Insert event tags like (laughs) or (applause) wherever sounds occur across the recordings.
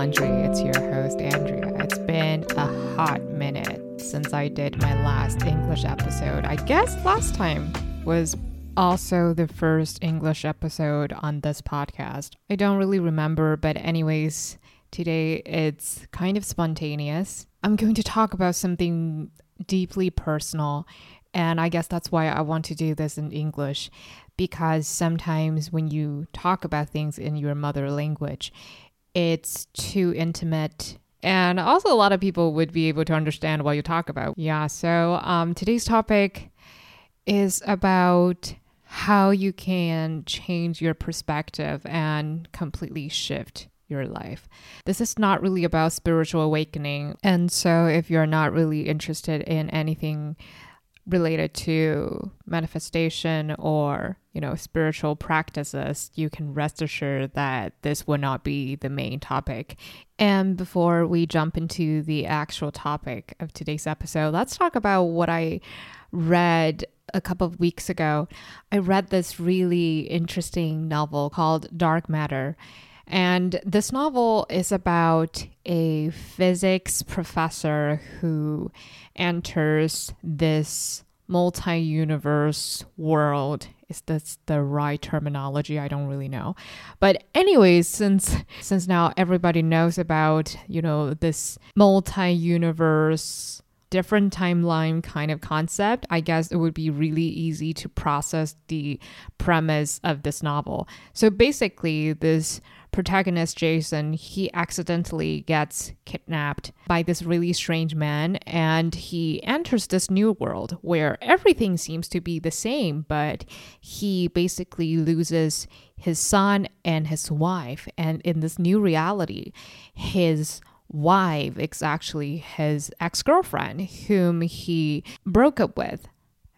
Laundry. It's your host, Andrea. It's been a hot minute since I did my last English episode. I guess last time was also the first English episode on this podcast. I don't really remember, but, anyways, today it's kind of spontaneous. I'm going to talk about something deeply personal, and I guess that's why I want to do this in English because sometimes when you talk about things in your mother language, it's too intimate. And also, a lot of people would be able to understand what you talk about. Yeah, so um, today's topic is about how you can change your perspective and completely shift your life. This is not really about spiritual awakening. And so, if you're not really interested in anything related to manifestation or you know spiritual practices you can rest assured that this will not be the main topic. And before we jump into the actual topic of today's episode let's talk about what i read a couple of weeks ago. I read this really interesting novel called dark matter and this novel is about a physics professor who enters this multi universe world. Is this the right terminology? I don't really know. But anyways, since since now everybody knows about, you know, this multi universe different timeline kind of concept, I guess it would be really easy to process the premise of this novel. So basically, this protagonist Jason, he accidentally gets kidnapped by this really strange man and he enters this new world where everything seems to be the same, but he basically loses his son and his wife. And in this new reality, his wife is actually his ex girlfriend, whom he broke up with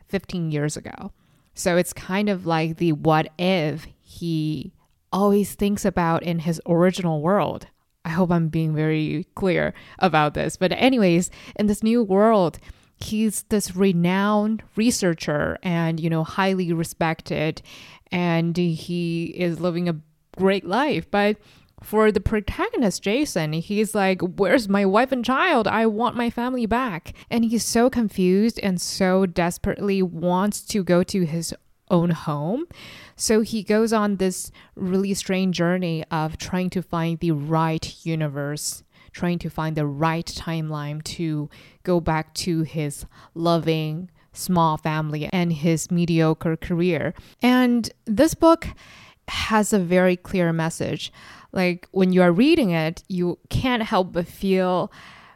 15 years ago. So it's kind of like the what if he always thinks about in his original world. I hope I'm being very clear about this. But, anyways, in this new world, he's this renowned researcher and, you know, highly respected, and he is living a great life. But for the protagonist, Jason, he's like, Where's my wife and child? I want my family back. And he's so confused and so desperately wants to go to his own home. So he goes on this really strange journey of trying to find the right universe, trying to find the right timeline to go back to his loving small family and his mediocre career. And this book has a very clear message. Like when you are reading it, you can't help but feel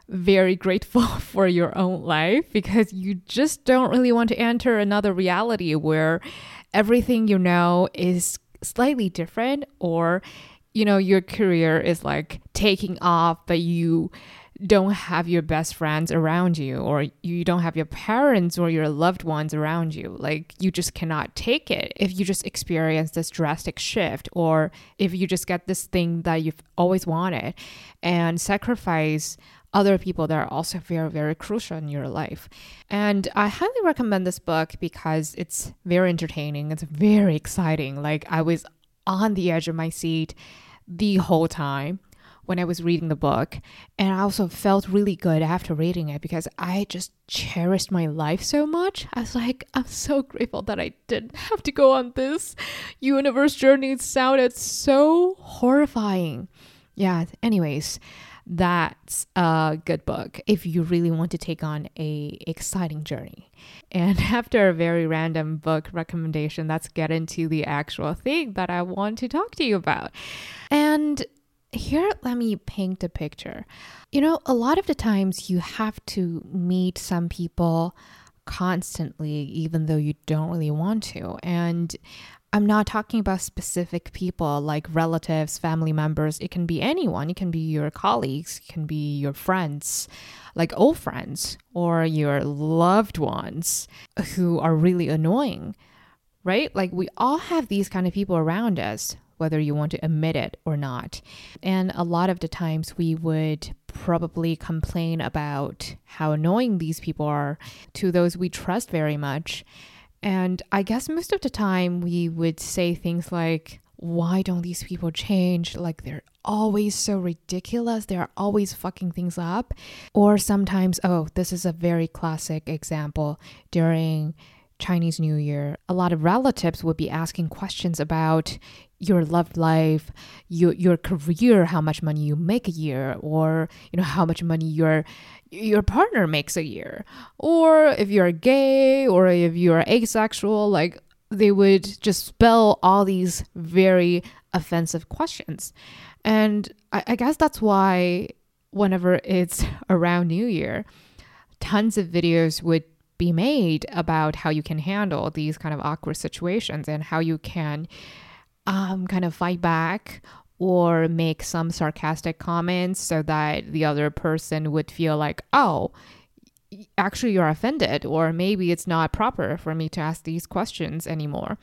very grateful (laughs) for your own life because you just don't really want to enter another reality where everything you know is slightly different or you know your career is like taking off but you don't have your best friends around you or you don't have your parents or your loved ones around you. Like you just cannot take it if you just experience this drastic shift or if you just get this thing that you've always wanted. And sacrifice other people that are also very, very crucial in your life. And I highly recommend this book because it's very entertaining. It's very exciting. Like I was on the edge of my seat the whole time when I was reading the book. And I also felt really good after reading it because I just cherished my life so much. I was like, I'm so grateful that I didn't have to go on this universe journey. It sounded so horrifying. Yeah, anyways, that's a good book if you really want to take on a exciting journey. And (laughs) after a very random book recommendation, let's get into the actual thing that I want to talk to you about. And here, let me paint a picture. You know, a lot of the times you have to meet some people constantly, even though you don't really want to. And I'm not talking about specific people like relatives, family members. It can be anyone. It can be your colleagues, it can be your friends, like old friends, or your loved ones who are really annoying, right? Like we all have these kind of people around us, whether you want to admit it or not. And a lot of the times we would probably complain about how annoying these people are to those we trust very much. And I guess most of the time we would say things like, why don't these people change? Like they're always so ridiculous. They're always fucking things up. Or sometimes, oh, this is a very classic example during Chinese New Year. A lot of relatives would be asking questions about your love life, your your career, how much money you make a year, or you know how much money your your partner makes a year, or if you're gay or if you're asexual, like they would just spell all these very offensive questions. And I, I guess that's why whenever it's (laughs) around New Year, tons of videos would be made about how you can handle these kind of awkward situations and how you can um, kind of fight back or make some sarcastic comments so that the other person would feel like, oh, actually you're offended, or maybe it's not proper for me to ask these questions anymore.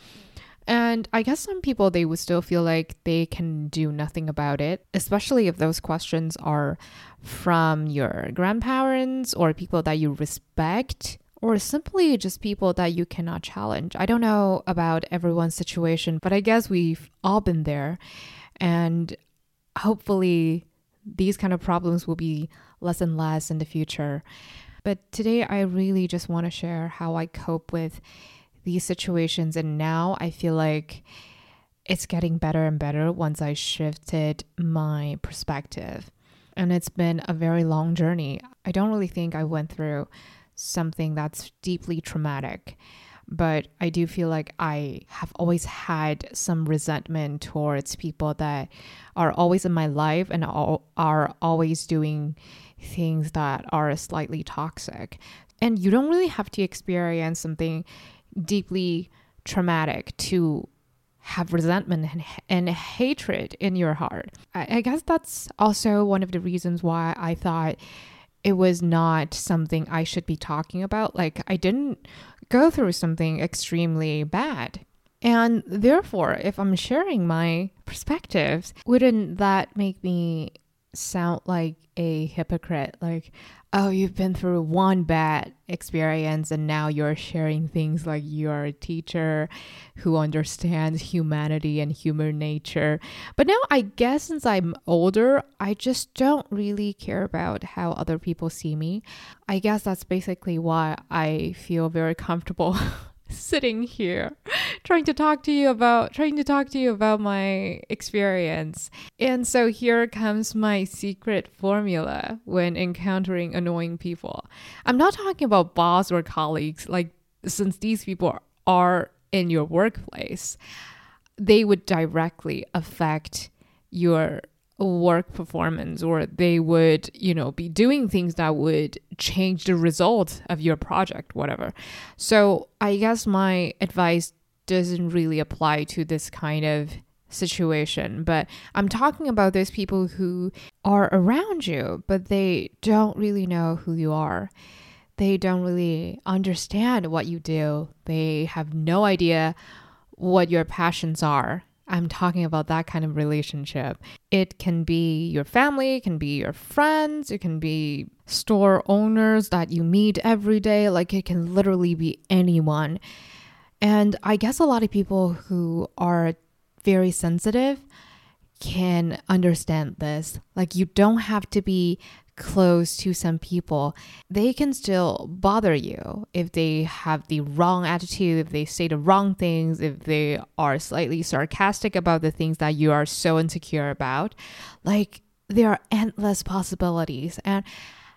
And I guess some people they would still feel like they can do nothing about it, especially if those questions are from your grandparents or people that you respect or simply just people that you cannot challenge. I don't know about everyone's situation, but I guess we've all been there. And hopefully, these kind of problems will be less and less in the future. But today, I really just want to share how I cope with these situations. And now I feel like it's getting better and better once I shifted my perspective. And it's been a very long journey. I don't really think I went through something that's deeply traumatic. But I do feel like I have always had some resentment towards people that are always in my life and are always doing things that are slightly toxic. And you don't really have to experience something deeply traumatic to have resentment and, and, hatred in your heart. I, I guess that's also one of the reasons why I thought it was not something I should be talking about. Like, I didn't go through something extremely bad. And therefore, if I'm sharing my perspectives, wouldn't that make me sound like a hypocrite? Like, oh, you've been through one bad experience and now you're sharing things like you're a teacher who understands humanity and human nature. But now I guess since I'm older, I just don't really care about how other people see me. I guess that's basically why I feel very comfortable (laughs) sitting here trying to talk to you about trying to talk to you about my experience. And so here comes my secret formula when encountering annoying people. I'm not talking about boss or colleagues like since these people are in your workplace, they would directly affect your work performance or they would you know be doing things that would change the result of your project whatever. So i guess my advice doesn't really apply to this kind of situation but i'm talking about those people who are around you but they don't really know who you are. They don't really understand what you do. They have no idea what your passions are I'm talking about that kind of relationship. It can be your family, it can be your friends, it can be store owners that you meet every day. Like it can literally be anyone. And I guess a lot of people who are very sensitive can understand this. Like you don't have to be close to some people, they can still bother you if they have the wrong attitude, if they say the wrong things, if they are slightly sarcastic about the things that you are so insecure about. Like, there are endless possibilities. And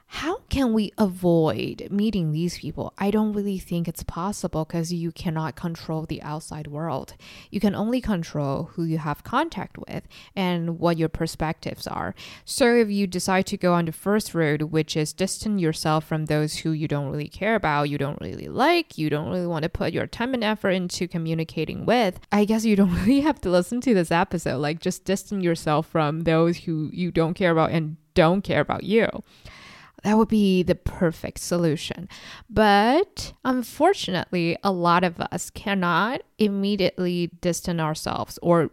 how can we avoid meeting these people? I don't really think it's possible because you cannot control the outside world. You can only control who you have contact with and what your perspectives are. So if you decide to go on the first road, which is distance yourself from those who you don't really care about, you don't really like, you don't really want to put your time and effort into communicating with, I guess you don't (laughs) really have to listen to this episode. Like just distance yourself from those who you don't care about and don't care about you. That would be the perfect solution. But unfortunately, a lot of us cannot immediately distance ourselves, or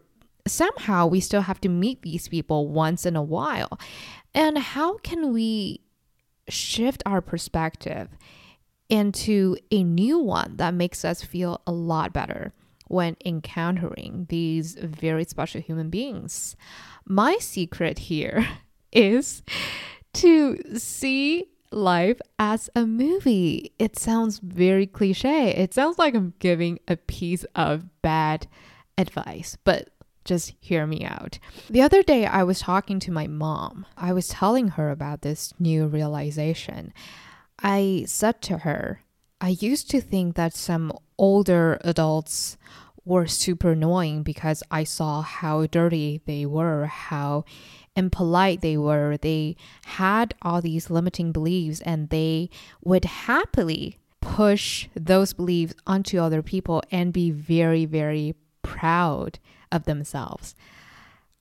somehow we still have to meet these people once in a while. And how can we shift our perspective into a new one that makes us feel a lot better? when encountering these very special human beings. My secret here (laughs) is to see life as a movie. It sounds very cliche. It sounds like I'm giving a piece of bad advice, but just hear me out. The other day, I was talking to my mom. I was telling her about this new realization. I said to her, I used to think that some older adults were super annoying because I saw how dirty they were, how impolite they were. They had all these limiting beliefs and they would happily push those beliefs onto other people and be very, very proud of themselves.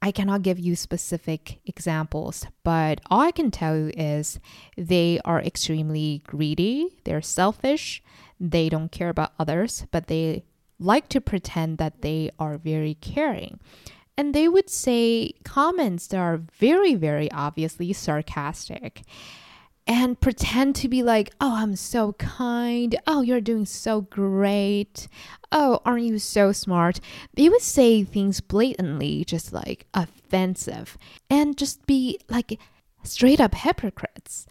I cannot give you specific examples, but all I can tell you is they are extremely greedy, they're selfish, they don't care about others, but they like to pretend that they are very caring. And they would say comments that are very, very obviously sarcastic and pretend to be like, oh, I'm so kind. Oh, you're doing so great. Oh, aren't you so smart? They would say things blatantly, just like offensive, and just be like straight up hypocrites.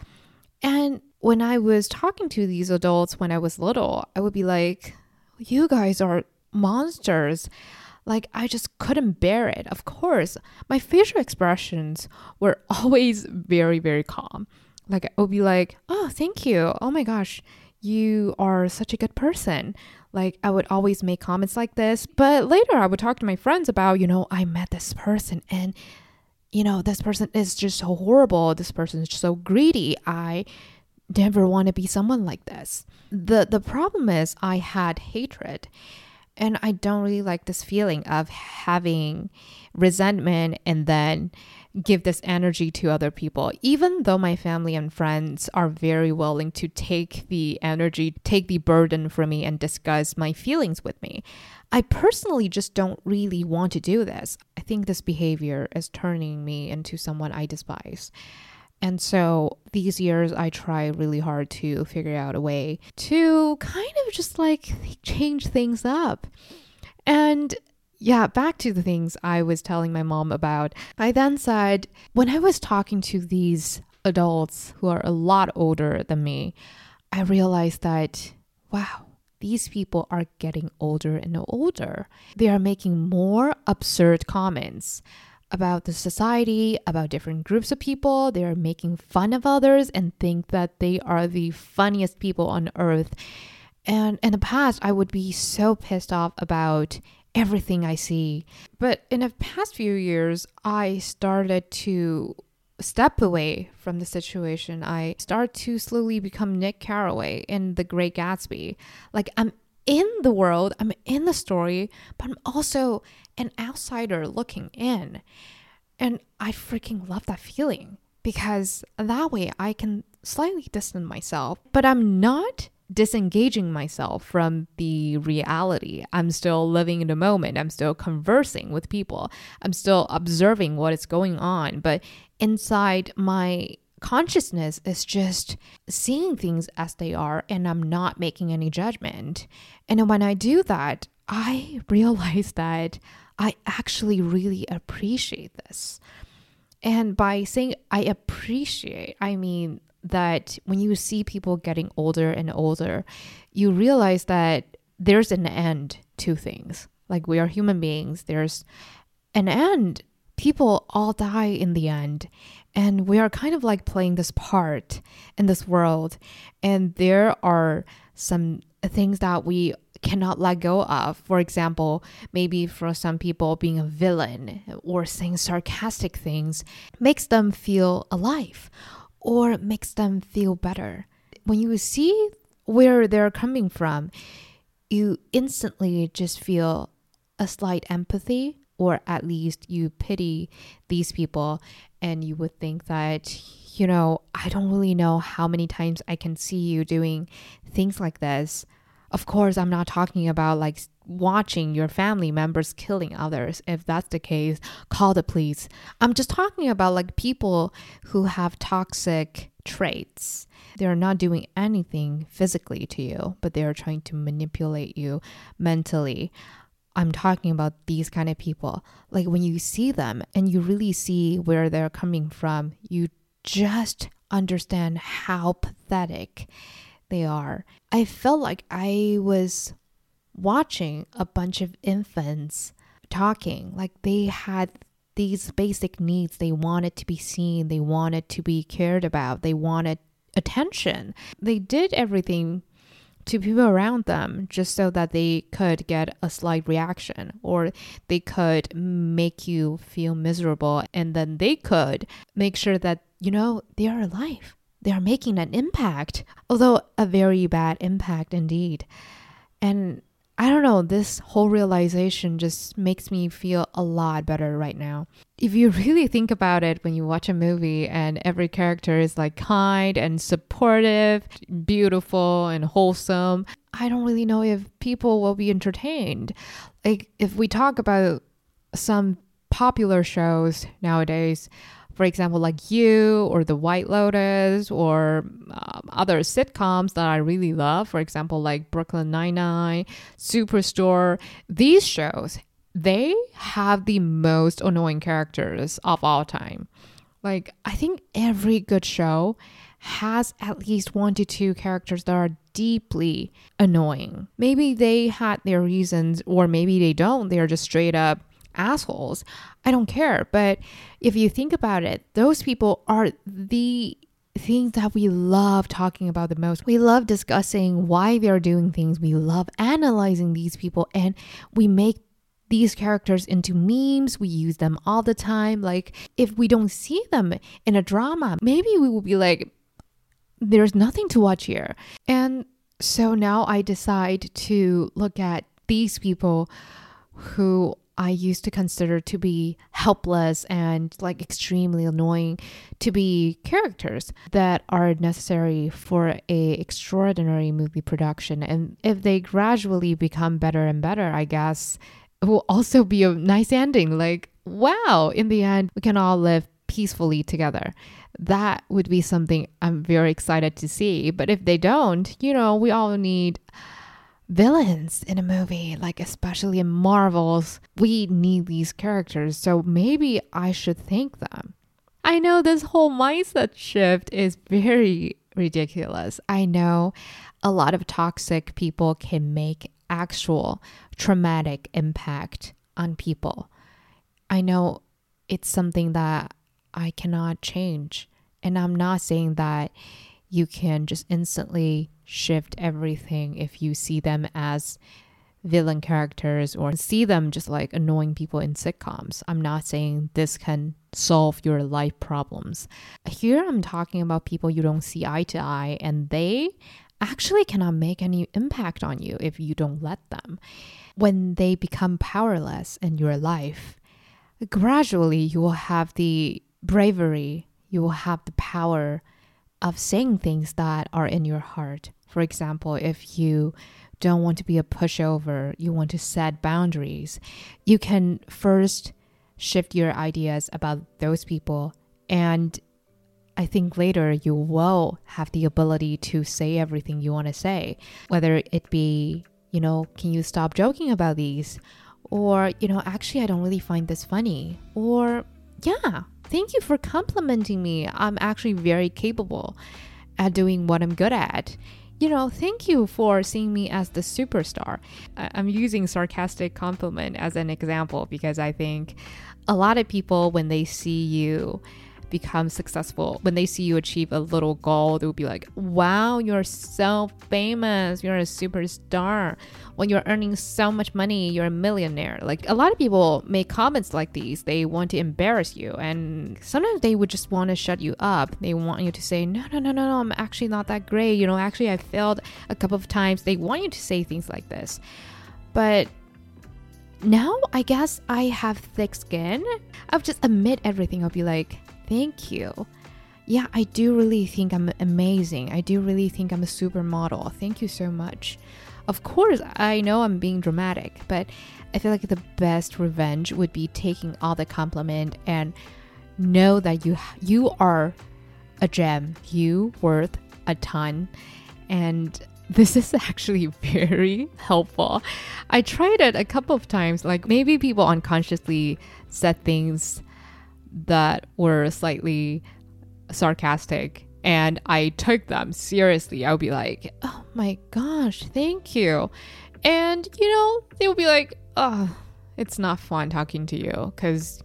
And when I was talking to these adults when I was little, I would be like, you guys are monsters. Like, I just couldn't bear it. Of course, my facial expressions were (laughs) always very, very calm. Like, I would be like, oh, thank you. Oh my gosh, you are such a good person. Like, I would always make comments like this. But later, I would talk to my friends about, you know, I met this person and, you know, this person is just so horrible. This person is so greedy. I never want to be someone like this. The the problem is I had hatred and I don't really like this feeling of having resentment and then give this energy to other people. Even though my family and friends are very willing to take the energy, take the burden from me, and discuss my feelings with me, I personally just don't really want to do this. I think this behavior is turning me into someone I despise. And so these years, I try really hard to figure out a way to kind of just like change things up. And yeah, back to the things I was telling my mom about. I then said, when I was talking to these adults who are a lot older than me, I realized that, wow, these people are getting older and older. They are making more absurd comments about the society, about different groups of people. They are making fun of others and think that they are the funniest people on earth. And in the past, I would be so pissed off about everything I see. But in the past few years, I started to step away from the situation. I start to slowly become Nick Carraway in The Great Gatsby. Like I'm in the world, I'm in the story, but I'm also an outsider looking in. And I freaking love that feeling because that way I can slightly distance myself, but I'm not disengaging myself from the reality. I'm still living in the moment. I'm still conversing with people. I'm still observing what is going on. But inside my consciousness is just seeing things as they are and I'm not making any judgment. And when I do that, I (laughs) realize that I actually really appreciate this. And by saying I appreciate, I mean that when you see people getting older and older, you realize that there's an end to things. Like we are human beings, there's an end. People all die in the end. And we are kind of like playing this part in this world. And there are some things that we cannot let go of. For example, maybe for some people, being a villain or saying sarcastic things makes them feel alive or makes them feel better. When you see where they're coming from, you instantly just feel a slight empathy, or at least you pity these people, and you would think that, you know, I don't really know how many times I can see you doing things like this. Of course, I'm not talking about like watching your family members killing others. If that's the case, call the police. I'm just talking about like people who have toxic traits. They're not doing anything physically to you, but they're trying to manipulate you mentally. I'm talking about these kind of people. Like when you see them and you really see where they're coming from, you just understand how pathetic they are. I felt like I was watching a bunch of infants talking, like they had these basic needs. They wanted to be seen, they wanted to be cared about, they wanted attention. They did everything to people around them just so that they could get a slight reaction or they could make you feel miserable. And then they could make sure that you know they are alive. They are making an impact although a very bad impact indeed. And I don't know, this whole realization just makes me feel a lot better right now. If you (laughs) really think about it when you watch a movie and every character is like kind and supportive, beautiful and wholesome, I don't really know if people will be entertained. Like, if we talk about some popular shows nowadays, for example, like You or The White Lotus or um, other sitcoms that I really love, for example, like Brooklyn Nine-Nine, Superstore, these shows, they have the most annoying characters of all time. Like, I think every good show has at least one to two characters that are deeply annoying. Maybe they had their reasons, or maybe they don't. They're just straight up assholes. I don't care. But if you think about it, those people are the things that we love talking about the most. We love discussing why they're doing things. We love analyzing these people and we make these characters into memes. We use them all the time. Like if we don't see them in a drama, maybe we will be like there's nothing to watch here. And so now I decide to look at these people who I used to consider to be helpless and like extremely annoying to be characters that are necessary for a extraordinary movie production. And if they gradually become better and better I guess it will also be a nice ending. Like wow in the end we can all live peacefully together. That would be something I'm very excited to see. But if they don't you know we all need villains in a movie, like especially in Marvels, we need these characters, so maybe I should thank them. I know this whole mindset shift is very ridiculous. I know a lot of toxic people can make actual traumatic impact on people. I know it's something that I cannot change. And I'm not saying that you can just instantly shift everything if you see them as villain characters or see them just like annoying people in sitcoms. I'm not saying this can solve your life problems. Here I'm talking about people you don't see eye to eye and they actually cannot make any impact on you if you don't let them. When they become powerless in your life, gradually you will have the bravery, you will have the power of saying things that are in your heart. For example, if you don't want to be a pushover, you want to set boundaries, you can first shift your ideas about those people. And I think later you will have the ability to say everything you want to say, whether it be, you know, can you stop joking about these? Or, you know, actually, I don't really find this funny. Or, yeah, thank you for complimenting me. I'm actually very capable at doing what I'm good at. You know, thank you for seeing me as the superstar. I'm using sarcastic compliment as an example because I think a lot of people, when they see you, become successful, when they see you achieve a little goal, they will be like, wow, you're so famous, you're a superstar. When you're earning so much money, you're a millionaire. Like a lot of people make comments like these. They want to embarrass you, and sometimes they would just want to shut you up. They want you to say, no, no, no, no, no, I'm actually not that great. You know, actually, I failed a couple of times. They want you to say things like this. But now I guess I have thick skin. I'll just admit everything. I'll be like, Thank you. Yeah, I do really think I'm amazing. I do really think I'm a supermodel. Thank you so much. Of course, I know I'm being dramatic, but I feel like the best revenge would be taking all the compliment and know that you you are a gem. You worth a ton and this is (laughs) actually very helpful. I tried it a couple of times. Like maybe people unconsciously said things that were slightly sarcastic and I took them seriously. I would be like, oh my gosh, thank you. And, you know, they would be like, oh, it's not fun talking to you because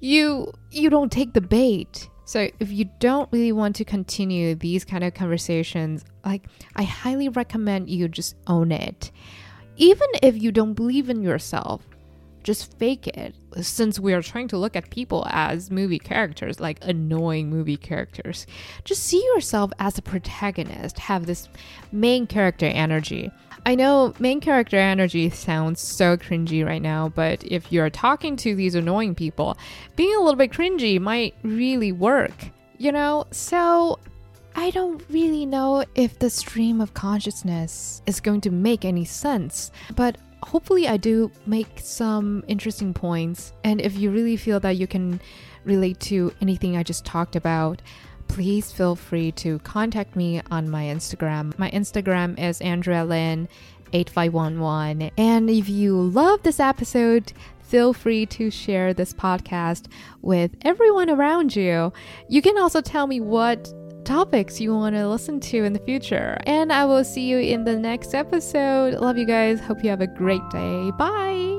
you you don't take the bait. So if you don't really want to continue these kind of conversations, like I highly recommend you just own it. Even if you don't believe in yourself, just fake it. Since we are trying to look at people as movie characters, like annoying movie characters, just see yourself as a protagonist, have this main character energy. I know main character energy sounds so cringy right now, but if you're talking to these annoying people, being a little bit cringy might really work, you know? So I don't really know if the stream of consciousness is going to make any sense, but hopefully I do make some interesting points. And if you really feel that you can relate to anything I just talked about, please feel free to contact me on my Instagram. My Instagram is Andrea Lin. 8511. And if you love this episode, feel free to share this podcast with everyone around you. You can also tell me what topics you want to listen to in the future. And I will see you in the next episode. Love you guys. Hope you have a great day. Bye.